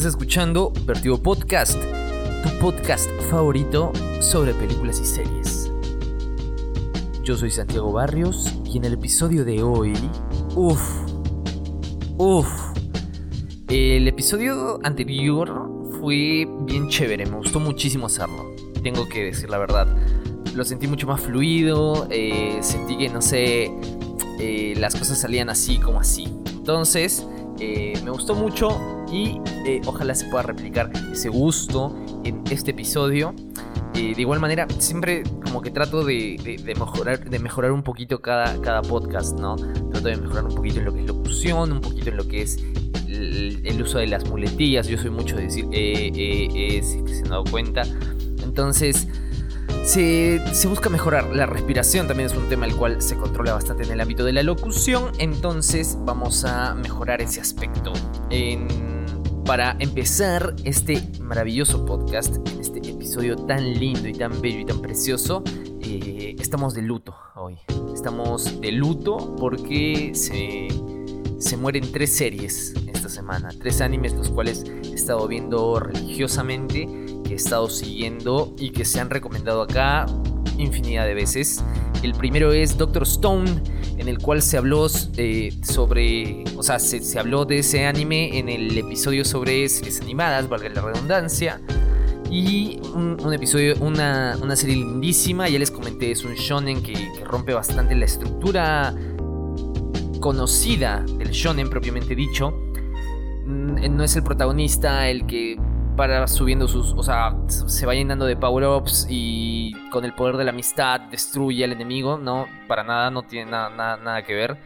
Estás escuchando Vertigo Podcast, tu podcast favorito sobre películas y series. Yo soy Santiago Barrios y en el episodio de hoy, uff, uff, el episodio anterior fue bien chévere, me gustó muchísimo hacerlo, tengo que decir la verdad. Lo sentí mucho más fluido, eh, sentí que, no sé, eh, las cosas salían así como así. Entonces, eh, me gustó mucho y eh, ojalá se pueda replicar ese gusto en este episodio. de igual manera, siempre como que trato de, mejorar, de mejorar un poquito cada, cada podcast, ¿no? Trato de mejorar un poquito en lo que es locución, un poquito en lo que es el, uso de las muletillas. Yo soy mucho de decir eh, eh, eh, si se han dado cuenta. Entonces, se, busca mejorar. La respiración también es un tema el cual se controla bastante en el ámbito de la locución. Entonces vamos a mejorar ese aspecto. para empezar este maravilloso podcast, este episodio tan lindo y tan bello y tan precioso, eh, estamos de luto hoy. Estamos de luto porque se, se mueren tres series esta semana. Tres animes los cuales he estado viendo religiosamente he estado siguiendo y que se han recomendado acá infinidad de veces. El primero es Doctor Stone, en el cual se habló eh, sobre, o sea, se, habló de ese anime en el episodio sobre series animadas, valga la redundancia. Y un, episodio, una, serie lindísima, ya les comenté, es un shonen que, que rompe bastante la estructura conocida del shonen propiamente dicho. Mm, no es el protagonista el que para subiendo sus. O sea, se va llenando de power-ups y con el poder de la amistad destruye al enemigo. No, para nada, no tiene nada, nada, que ver.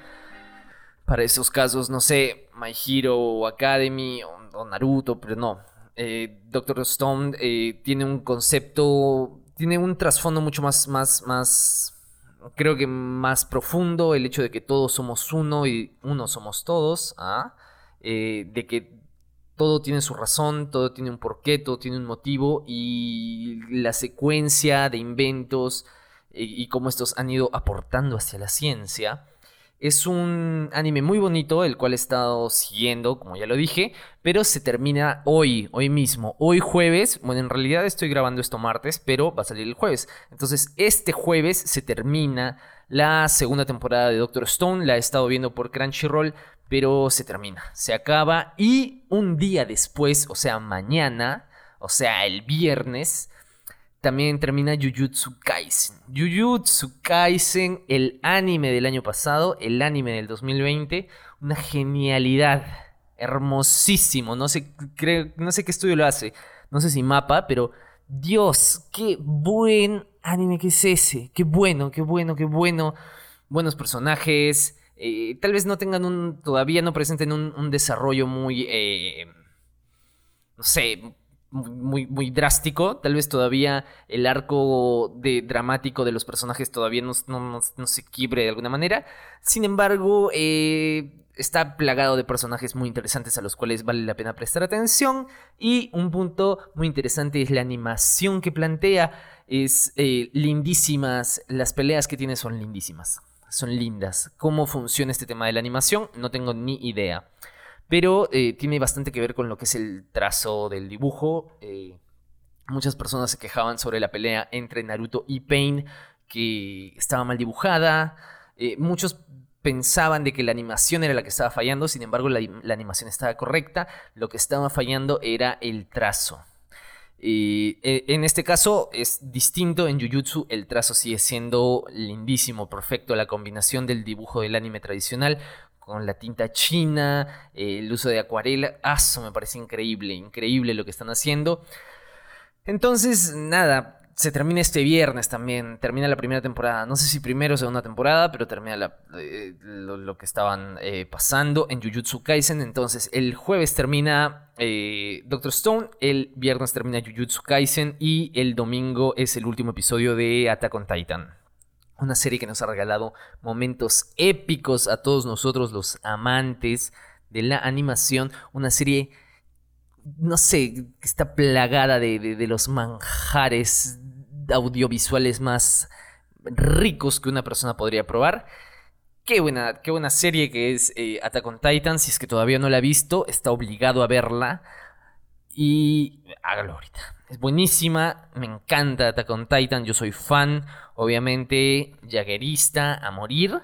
Para esos casos, no sé, My Hero Academy o, Naruto, pero no. Eh, Doctor Stone eh, tiene un concepto. Tiene un trasfondo mucho más, más, más. Creo que más profundo. El hecho de que todos somos uno y uno somos todos. ¿ah? Eh, de que todo tiene su razón, todo tiene un porqué, todo tiene un motivo y la secuencia de inventos y, cómo estos han ido aportando hacia la ciencia. Es un anime muy bonito, el cual he estado siguiendo, como ya lo dije, pero se termina hoy, hoy mismo, hoy jueves. Bueno, en realidad estoy grabando esto martes, pero va a salir el jueves. Entonces, este jueves se termina la segunda temporada de Doctor Stone. La he estado viendo por Crunchyroll pero se termina, se acaba y un día después, o sea, mañana, o sea, el viernes, también termina Jujutsu Kaisen. Jujutsu Kaisen, el anime del año pasado, el anime del 2020, una genialidad, hermosísimo, no sé, no sé qué estudio lo hace, no sé si mapa, pero Dios, qué buen anime que es ese, qué bueno, qué bueno, qué bueno, buenos personajes, eh, tal vez no tengan un, todavía no presenten un, desarrollo muy, eh, no sé, muy, muy drástico. Tal vez todavía el arco de, dramático de los personajes todavía no, se quiebre de alguna manera. Sin embargo, eh, está plagado de personajes muy interesantes a los cuales vale la pena prestar atención. Y un punto muy interesante es la animación que plantea. Es lindísimas, las peleas que tiene son lindísimas son lindas. ¿Cómo funciona este tema de la animación? No tengo ni idea. Pero eh, tiene bastante que ver con lo que es el trazo del dibujo. Eh, muchas personas se quejaban sobre la pelea entre Naruto y Pain, que estaba mal dibujada. Eh, muchos pensaban de que la animación era la que estaba fallando, sin embargo la animación estaba correcta. Lo que estaba fallando era el trazo. Y eh, en este caso es distinto, en Jujutsu el trazo sigue siendo lindísimo, perfecto, la combinación del dibujo del anime tradicional con la tinta china, eh, el uso de acuarela, eso me parece increíble, increíble lo que están haciendo. Entonces, nada, se termina este viernes también, termina la primera temporada, no sé si primero o segunda temporada, pero termina eh, lo, que estaban eh, pasando en Jujutsu Kaisen. Entonces, el jueves termina eh, Doctor Stone, el viernes termina Jujutsu Kaisen y el domingo es el último episodio de Attack on Titan. Una serie que nos ha regalado momentos épicos a todos nosotros, los amantes de la animación. Una serie no sé, está plagada de, los manjares audiovisuales más ricos que una persona podría probar. Qué buena, qué buena serie que es eh, Attack on Titan. Si es que todavía no la ha visto, está obligado a verla. Y hágalo ahorita. Es buenísima, me encanta Attack on Titan, yo soy fan, obviamente, jaguerista a morir.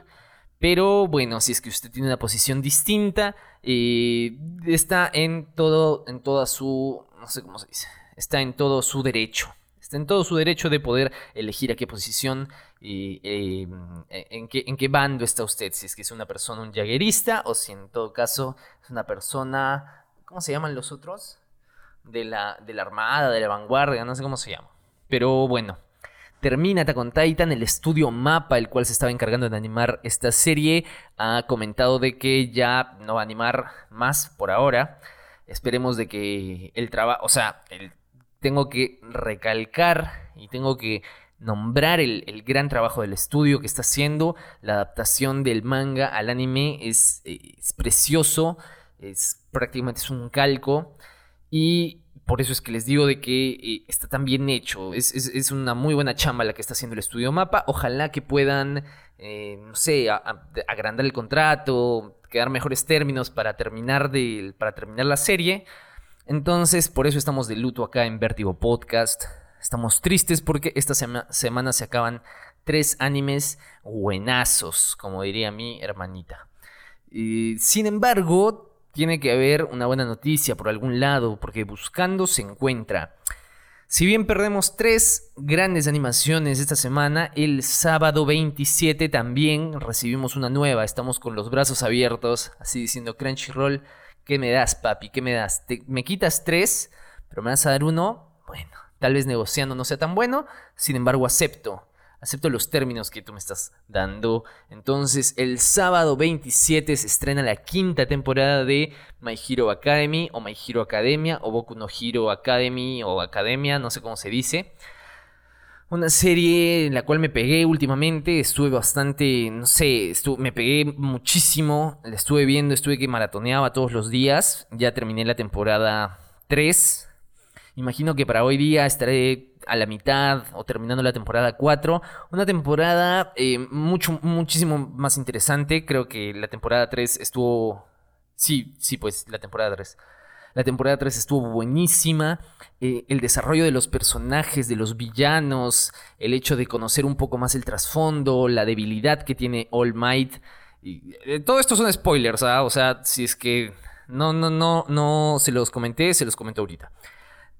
Pero bueno, si es que usted tiene una posición distinta, eh, está en todo, en toda su, no sé cómo se dice, está en todo su derecho. Está en todo su derecho de poder elegir a qué posición y eh, en, qué, en qué bando está usted. Si es que es una persona, un jaguerista, o si en todo caso es una persona, ¿cómo se llaman los otros? De la, de la armada, de la vanguardia, no sé cómo se llama. Pero bueno, termina Attack Titan, el estudio Mapa, el cual se estaba encargando de animar esta serie, ha comentado de que ya no va a animar más por ahora. Esperemos de que el trabajo, o sea, tengo que recalcar y tengo que nombrar el, gran trabajo del estudio que está haciendo. La adaptación del manga al anime es, es precioso, es prácticamente es un calco y por eso es que les digo de que eh, está tan bien hecho. Es, una muy buena chamba la que está haciendo el estudio Mapa. Ojalá que puedan, eh, no sé, agrandar el contrato, quedar mejores términos para terminar, de, para terminar la serie. Entonces, por eso estamos de luto acá en Vertigo Podcast. Estamos tristes porque esta semana se acaban tres animes buenazos, como diría mi hermanita. sin embargo, tiene que haber una buena noticia por algún lado, porque buscando se encuentra. Si bien perdemos tres grandes animaciones esta semana, el sábado 27 también recibimos una nueva. Estamos con los brazos abiertos, así diciendo Crunchyroll, ¿qué me das, papi? ¿Qué me das? ¿Me quitas tres, pero me vas a dar uno? Bueno, tal vez negociando no sea tan bueno, sin embargo acepto acepto los términos que tú me estás dando. Entonces, el sábado 27 se estrena la quinta temporada de My Hero Academy o My Hero Academia o Boku no Hero Academy o Academia, no sé cómo se dice. Una serie en la cual me pegué últimamente, estuve bastante, no sé, me pegué muchísimo, la estuve viendo, estuve que maratoneaba todos los días, ya terminé la temporada 3, imagino que para hoy día estaré a la mitad o terminando la temporada 4. Una temporada eh, mucho, muchísimo más interesante. Creo que la temporada 3 estuvo... Sí, sí, pues la temporada 3. La temporada 3 estuvo buenísima. Eh, el desarrollo de los personajes, de los villanos, el hecho de conocer un poco más el trasfondo, la debilidad que tiene All Might. Y, eh, todo esto son spoilers, ¿ah? O sea, si es que no, no, no, no se los comenté, se los comento ahorita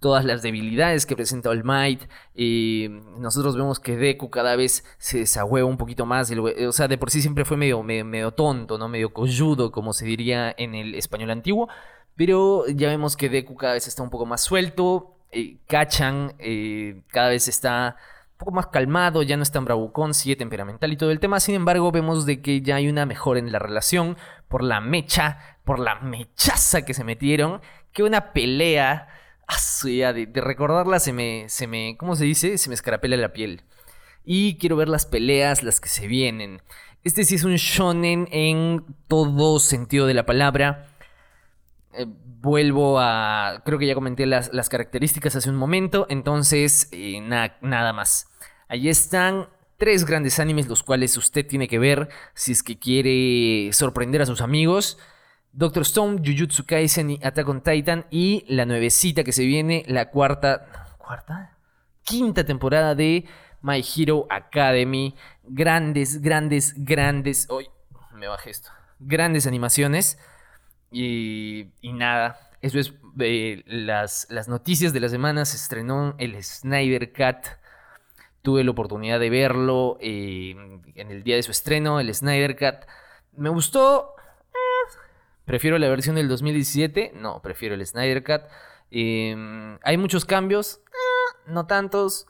todas las debilidades que presenta All Might. Y nosotros vemos que Deku cada vez se desahueva un poquito más. O sea, de por sí siempre fue medio, medio, tonto, ¿no? Medio colludo, como se diría en el español antiguo. Pero ya vemos que Deku cada vez está un poco más suelto. Eh, Kachan eh, cada vez está un poco más calmado, ya no es tan bravucón, sigue temperamental y todo el tema. Sin embargo, vemos de que ya hay una mejora en la relación por la mecha, por la mechaza que se metieron, que una pelea Ah, de, recordarla se me, se me, ¿cómo se dice? Se me escarapela la piel. Y quiero ver las peleas, las que se vienen. Este sí es un shonen en todo sentido de la palabra. Eh, vuelvo a... Creo que ya comenté las, características hace un momento. Entonces, eh, nada más. Ahí están tres grandes animes los cuales usted tiene que ver si es que quiere sorprender a sus amigos. Doctor Stone, Jujutsu Kaisen y Attack on Titan y la nuevecita que se viene, la cuarta, ¿cuarta? Quinta temporada de My Hero Academy. Grandes, grandes, grandes, hoy me bajé esto. Grandes animaciones y, y nada, eso es eh, las, las noticias de la semana. Se estrenó el Snyder Cut. Tuve la oportunidad de verlo eh, en el día de su estreno, el Snyder Cut. Me gustó, ¿Prefiero la versión del 2017? No, prefiero el Snyder. Em, hay muchos cambios, no tantos.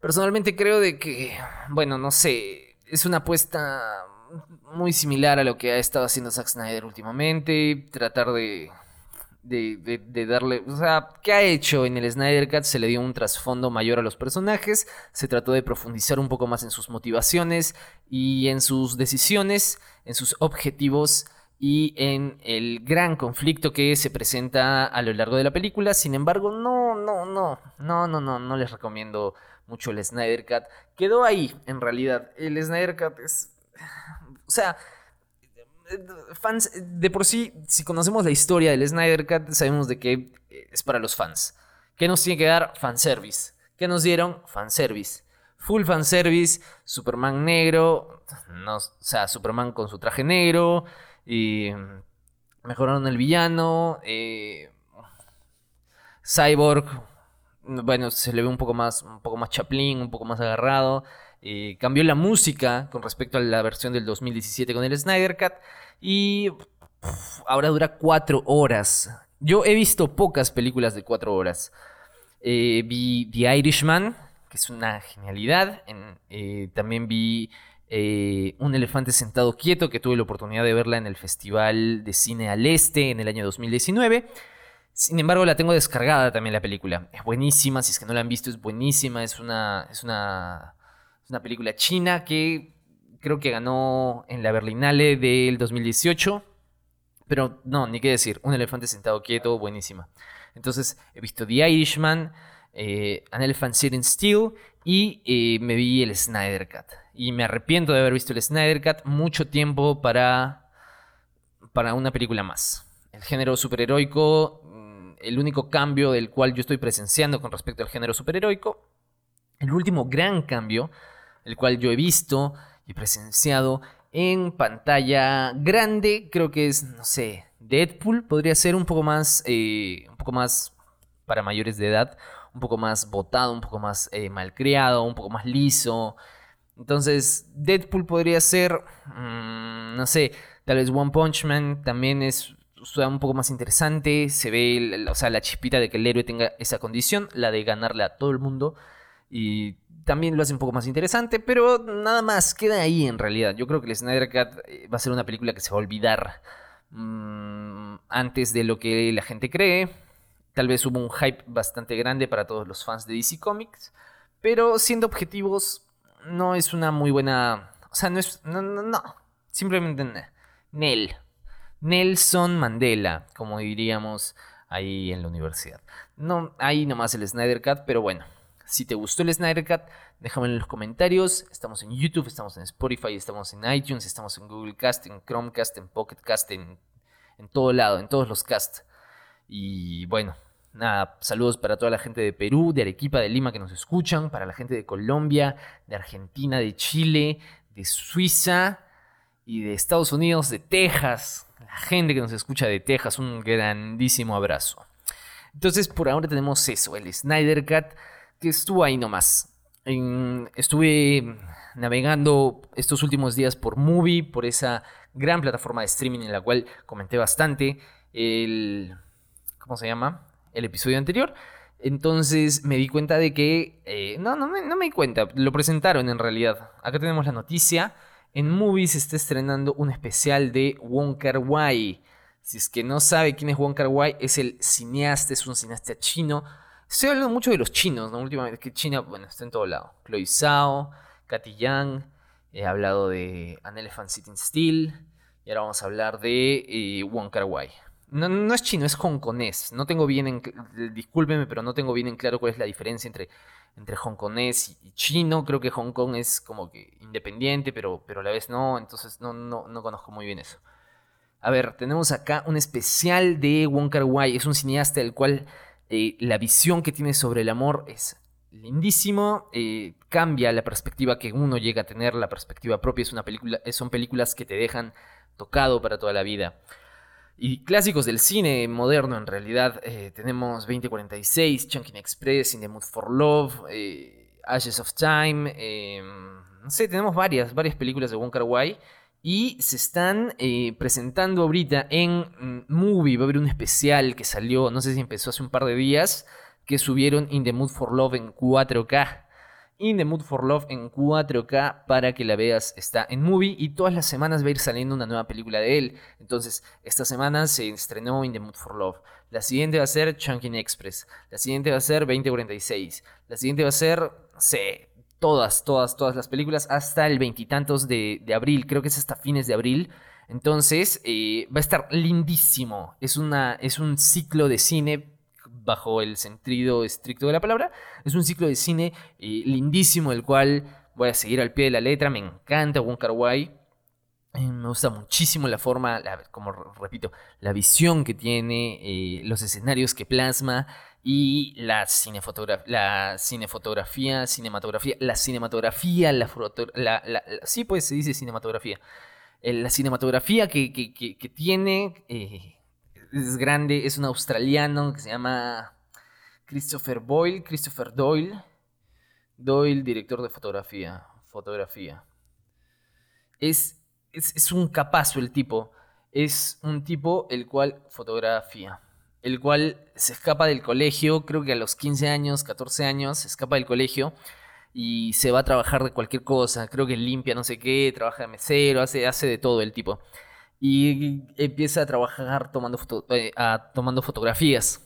Personalmente creo de que, bueno, no sé, es una apuesta muy similar a lo que ha estado haciendo Zack Snyder últimamente. Tratar de, de, de, darle, o sea, ¿qué ha hecho en el Snyder Cut? Se le dio un trasfondo mayor a los personajes, se trató de profundizar un poco más en sus motivaciones y en sus decisiones, en sus objetivos y en el gran conflicto que se presenta a lo largo de la película. Sin embargo, no, no, no, no, no, no, no les recomiendo mucho el Snyder Cut. Quedó ahí, en realidad. El Snyder Cut es... O sea, fans, de por sí, si conocemos la historia del Snyder Cut, sabemos de que es para los fans. ¿Qué nos tiene que dar? Fanservice. ¿Qué nos dieron? Fanservice. Full fanservice, Superman negro, o sea, Superman con su traje negro, y mejoraron el villano, eh, Cyborg, bueno, se le ve un poco más, un poco más Chaplin, un poco más agarrado. Eh, cambió la música con respecto a la versión del 2017 con el Snyder Cut. Y ahora dura cuatro horas. Yo he visto pocas películas de cuatro horas. Eh, vi The Irishman, que es una genialidad. Eh, también vi Un elefante sentado quieto, que tuve la oportunidad de verla en el Festival de Cine al Este en el año 2019. Sin embargo, la tengo descargada también la película. Es buenísima, si es que no la han visto, es buenísima. Es una, es una, es una película china que creo que ganó en la Berlinale del 2018. Pero no, ni qué decir, un elefante sentado quieto, buenísima. Entonces he visto The Irishman, eh, An Elephant Sitting Still y eh, me vi el Snyder Cut. Y me arrepiento de haber visto el Snyder Cut mucho tiempo para, para una película más. El género superheroico el único cambio del cual yo estoy presenciando con respecto al género superheroico. El último gran cambio, el cual yo he visto y presenciado en pantalla grande, creo que es, no sé, Deadpool podría ser un poco más, eh, un poco más para mayores de edad, un poco más botado, un poco más eh, malcriado, un poco más liso. Entonces, Deadpool podría ser, mm, no sé, tal vez One Punch Man también es un poco más interesante, se ve, o sea, la chispita de que el héroe tenga esa condición, la de ganarle a todo el mundo, y también lo hace un poco más interesante, pero nada más, queda ahí en realidad. Yo creo que el Snyder Cut eh, va a ser una película que se va a olvidar mm, antes de lo que la gente cree. Tal vez hubo un hype bastante grande para todos los fans de DC Comics, pero siendo objetivos, no es una muy buena... O sea, no es... No, no, no. Simplemente... Nel. Nelson Mandela, como diríamos ahí en la universidad. No, ahí nomás el Snyder Cut, pero bueno, si te gustó el Snyder Cut, déjame en los comentarios. Estamos en YouTube, estamos en Spotify, estamos en iTunes, estamos en Google Cast, en Chromecast, en Pocket Cast, en, en todo lado, en todos los casts. Y bueno, nada, saludos para toda la gente de Perú, de Arequipa, de Lima que nos escuchan, para la gente de Colombia, de Argentina, de Chile, de Suiza y de Estados Unidos, de Texas, la gente que nos escucha de Texas, un grandísimo abrazo. Entonces, por ahora tenemos eso, el Snyder Cut, que estuvo ahí nomás. estuve navegando estos últimos días por Movie, por esa gran plataforma de streaming en la cual comenté bastante el... ¿Cómo se llama? El episodio anterior. Entonces me di cuenta de que... Eh, no, no no me di cuenta, lo presentaron en realidad. Acá tenemos la noticia en Movies se está estrenando un especial de Wong Kar Wai. Si es que no sabe quién es Wong Kar Wai, es el cineasta, es un cineasta chino. Estoy hablando mucho de los chinos, ¿no? Últimamente, que China, bueno, está en todo lado. Chloe Zhao, Katy Yang, he hablado de An Elephant Sitting Still, y ahora vamos a hablar de eh, Wong Kar Wai. No, es chino, es hongkonés. No tengo bien en... Discúlpeme, pero no tengo bien en claro cuál es la diferencia entre entre hongkonés y, chino. Creo que Hong Kong es como que independiente, pero, pero a la vez no. Entonces no, no, no conozco muy bien eso. A ver, tenemos acá un especial de Wong Kar Wai. Es un cineasta del cual eh, la visión que tiene sobre el amor es lindísimo. Eh, cambia la perspectiva que uno llega a tener, la perspectiva propia. Es una película, son películas que te dejan tocado para toda la vida. Y clásicos del cine moderno, en realidad, eh, tenemos 2046, Chunking Express, In the Mood for Love, eh, Ashes of Time, em, no sé, tenemos varias, varias películas de Wong Kar Wai. Y se están eh, presentando ahorita en mm, Movie. Va a haber un especial que salió, no sé si empezó hace un par de días, que subieron In the Mood for Love en 4K. In the Mood for Love en 4K para que la veas. Está en movie y todas las semanas va a ir saliendo una nueva película de él. Entonces, esta semana se estrenó In the Mood for Love. La siguiente va a ser Chunking Express. La siguiente va a ser 2046. La siguiente va a ser, no sé, todas, todas, todas las películas hasta el veintitantos de, de, abril. Creo que es hasta fines de abril. Entonces, eh, va a estar lindísimo. Es, una, es un ciclo de cine bajo el sentido estricto de la palabra. Es un ciclo de cine eh, lindísimo, el cual voy a seguir al pie de la letra. Me encanta Wong Kar Wai. Eh, me gusta muchísimo la forma, como repito, la visión que tiene, los escenarios que plasma y la, la cinefotografía, cinematografía, la cinematografía, la, la, sí, pues se dice cinematografía. la cinematografía que, que tiene es grande, es un australiano que se llama Christopher Boyle, Christopher Doyle. Doyle, director de fotografía. Fotografía. Es, es, un capazo el tipo. Es un tipo el cual fotografía. El cual se escapa del colegio, creo que a los 15 años, 14 años, se escapa del colegio y se va a trabajar de cualquier cosa. Creo que limpia no sé qué, trabaja de mesero, hace, hace de todo el tipo. Y empieza a trabajar tomando, eh, tomando fotografías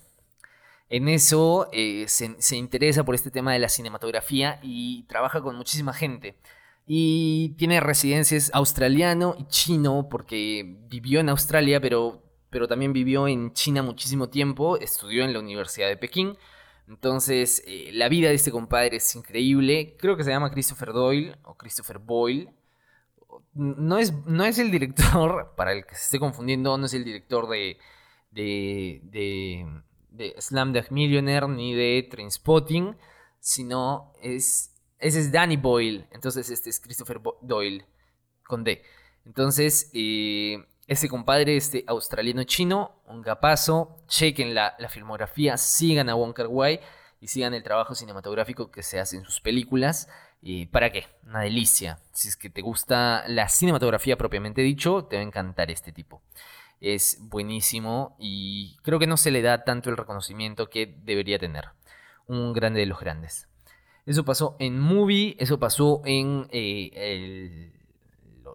en eso eh, se, interesa por este tema de la cinematografía y trabaja con muchísima gente. Y tiene residencias australiano y chino porque vivió en Australia, pero, pero también vivió en China muchísimo tiempo, estudió en la Universidad de Pekín. Entonces, eh, la vida de este compadre es increíble. Creo que se llama Christopher Doyle o Christopher Boyle. No es, no es el director, para el que se esté confundiendo, no es el director de, de de Slamdog Millionaire ni de Trainspotting, sino es. Ese es Danny Boyle. Entonces, este es Christopher Doyle con D. Entonces, eh, ese compadre, este australiano chino, un gapazo, chequen la, la filmografía, sigan a Wonka Wai y sigan el trabajo cinematográfico que se hace en sus películas. ¿Y para qué? Una delicia. Si es que te gusta la cinematografía propiamente dicho, te va a encantar este tipo es buenísimo y creo que no se le da tanto el reconocimiento que debería tener. Un grande de los grandes. Eso pasó en Movie, eso pasó en eh,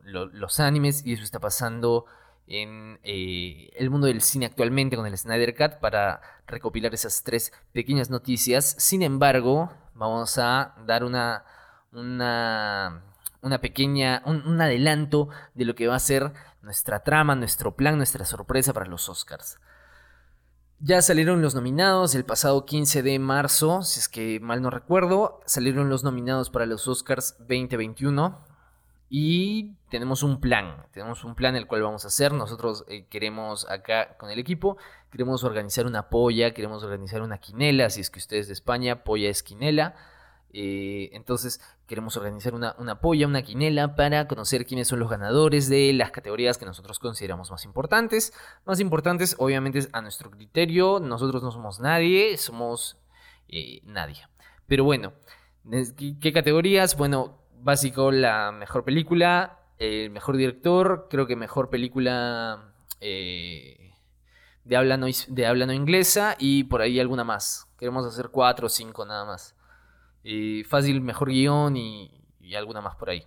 los animes y eso está pasando en eh, el mundo del cine actualmente con el Snyder Cut para recopilar esas tres pequeñas noticias. Sin embargo, vamos a dar una, una, pequeña, un adelanto de lo que va a ser nuestra trama, nuestro plan, nuestra sorpresa para los Oscars. Ya salieron los nominados el pasado 15 de marzo, si es que mal no recuerdo, salieron los nominados para los Oscars 2021 y tenemos un plan, tenemos un plan el cual vamos a hacer. Nosotros eh, queremos acá con el equipo, queremos organizar una polla, queremos organizar una quinela, si es que ustedes de España, polla es quinela. Eh, entonces queremos organizar una, una polla, una quinela para conocer quiénes son los ganadores de las categorías que nosotros consideramos más importantes. Más importantes, obviamente, a nuestro criterio. Nosotros no somos nadie, somos eh, nadie. Pero bueno, ¿qué, categorías? Bueno, básico, la mejor película, el mejor director, creo que mejor película eh, de, habla no, de habla no inglesa y por ahí alguna más. Queremos hacer cuatro o cinco nada más. Eh, fácil, mejor guion y, alguna más por ahí.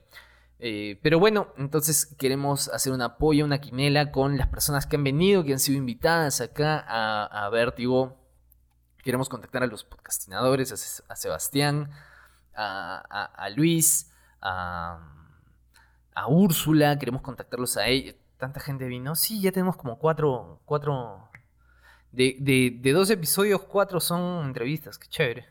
Eh, pero bueno, entonces queremos hacer un apoyo, una quinela con las personas que han venido, que han sido invitadas acá a, a Vértigo. Queremos contactar a los podcastinadores, a, Sebastián, a, Luis, a, Úrsula. Queremos contactarlos a ellos. Tanta gente vino. Sí, ya tenemos como cuatro. cuatro de, de, de dos episodios, cuatro son entrevistas. Qué chévere.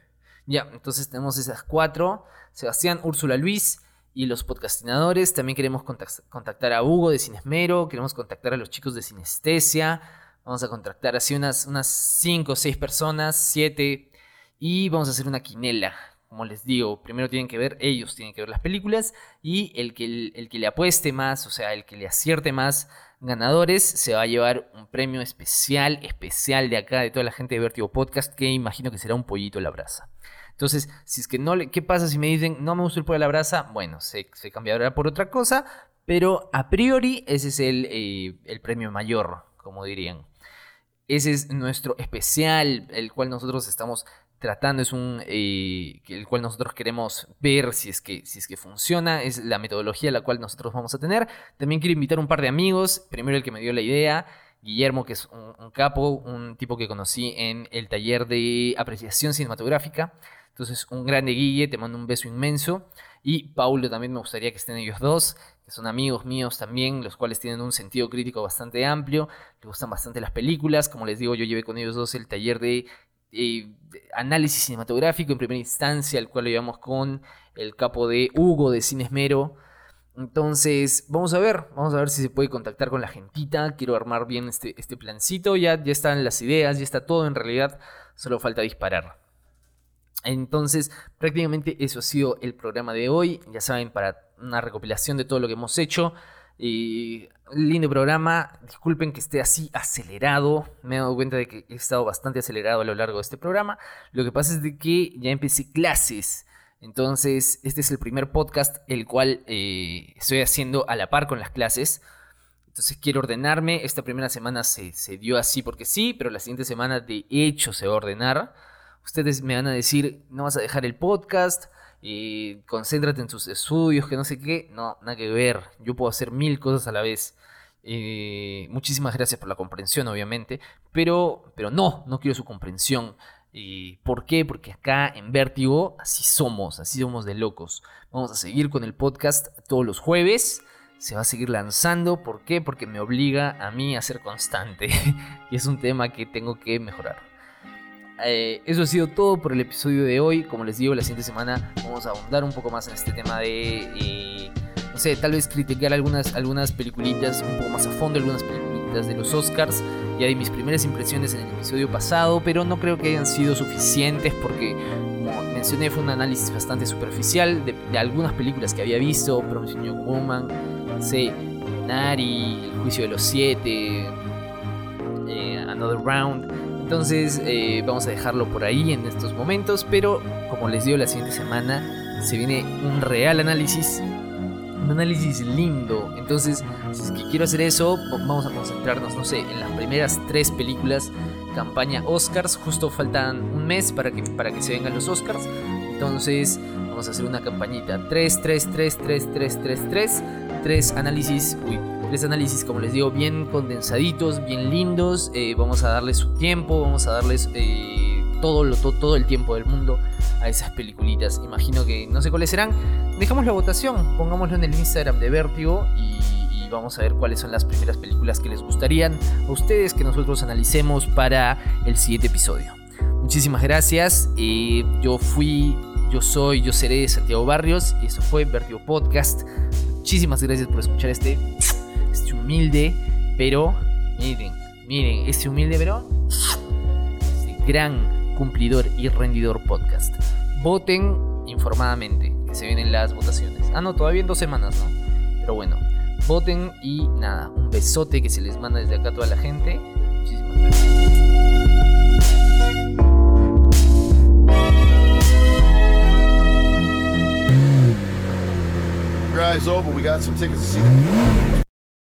Ya, entonces tenemos esas cuatro. Sebastián, Úrsula, Luis y los podcastinadores. También queremos contactar a Hugo de Cinesmero. Queremos contactar a los chicos de Sinestesia. Vamos a contactar así unas, unas cinco o seis personas, siete. Y vamos a hacer una quinela. Como les digo, primero tienen que ver, ellos tienen que ver las películas. Y el que, el, que le apueste más, o sea, el que le acierte más ganadores, se va a llevar un premio especial, especial de acá, de toda la gente de Vertigo Podcast, que imagino que será un pollito a la brasa. Entonces, si es que no le. ¿Qué pasa si me dicen no me gusta el pollo a la brasa? Bueno, se, se cambiará por otra cosa, pero a priori ese es el, eh, el premio mayor, como dirían. Ese es nuestro especial, el cual nosotros estamos tratando, es un eh, el cual nosotros queremos ver si es que si es que funciona, es la metodología la cual nosotros vamos a tener. También quiero invitar un par de amigos, primero el que me dio la idea, Guillermo, que es un, capo, un tipo que conocí en el taller de apreciación cinematográfica. Entonces, un grande Guille, te mando un beso inmenso. Y Paulo también me gustaría que estén ellos dos, que son amigos míos también, los cuales tienen un sentido crítico bastante amplio, les gustan bastante las películas. Como les digo, yo llevé con ellos dos el taller de, eh, análisis cinematográfico en primera instancia, el cual lo llevamos con el capo de Hugo de Cinesmero. Entonces, vamos a ver, vamos a ver si se puede contactar con la gentita. Quiero armar bien este, este plancito. Ya, ya están las ideas, ya está todo en realidad. Solo falta disparar. Entonces, prácticamente eso ha sido el programa de hoy. Ya saben, para una recopilación de todo lo que hemos hecho. Y lindo programa. Disculpen que esté así acelerado. Me he dado cuenta de que he estado bastante acelerado a lo largo de este programa. Lo que pasa es de que ya empecé clases. Entonces, este es el primer podcast el cual eh, estoy haciendo a la par con las clases. Entonces quiero ordenarme. Esta primera semana se, se, dio así porque sí, pero la siguiente semana de hecho se va a ordenar. Ustedes me van a decir, no vas a dejar el podcast, y concéntrate en tus estudios, que no sé qué. No, nada que ver. Yo puedo hacer mil cosas a la vez. Eh, muchísimas gracias por la comprensión, obviamente. Pero, pero no, no quiero su comprensión. ¿Y ¿Por qué? Porque acá en Vértigo así somos, así somos de locos. Vamos a seguir con el podcast todos los jueves. Se va a seguir lanzando. ¿Por qué? Porque me obliga a mí a ser constante. y es un tema que tengo que mejorar. Eh, eso ha sido todo por el episodio de hoy. Como les digo, la siguiente semana vamos a ahondar un poco más en este tema de... No sé, tal vez criticar algunas, algunas peliculitas un poco más a fondo, algunas peliculitas de los Oscars ya di mis primeras impresiones en el episodio pasado, pero no creo que hayan sido suficientes porque, como mencioné, fue un análisis bastante superficial de, algunas películas que había visto, Promising Young Woman, Nari, El Juicio de los Siete, eh, Another Round. Entonces eh, vamos a dejarlo por ahí en estos momentos, pero como les digo, la siguiente semana se viene un real análisis un análisis lindo. Entonces, si es que quiero hacer eso, vamos a concentrarnos, no sé, en las primeras tres películas campaña Oscars. Justo faltan un mes para que, para que se vengan los Oscars. Entonces, vamos a hacer una campañita. 3, 3, 3, 3, 3, 3, 3. Tres análisis, uy, tres análisis, como les digo, bien condensaditos, bien lindos. Eh, vamos a darles su tiempo, vamos a darles eh, todo, lo, todo, todo el tiempo del mundo a esas peliculitas. Imagino que no sé cuáles serán. Dejamos la votación, pongámoslo en el Instagram de Vértigo y, vamos a ver cuáles son las primeras películas que les gustarían a ustedes que nosotros analicemos para el siguiente episodio. Muchísimas gracias. Eh, yo fui, yo soy, yo seré Santiago Barrios y eso fue Vértigo Podcast. Muchísimas gracias por escuchar este, este humilde, pero miren, miren, este humilde, pero este gran cumplidor y rendidor podcast. Voten informadamente, que se vienen las votaciones. Ah, no, todavía en dos semanas, ¿no? Pero bueno, voten y nada, un besote que se les manda desde acá a toda la gente. Muchísimas gracias.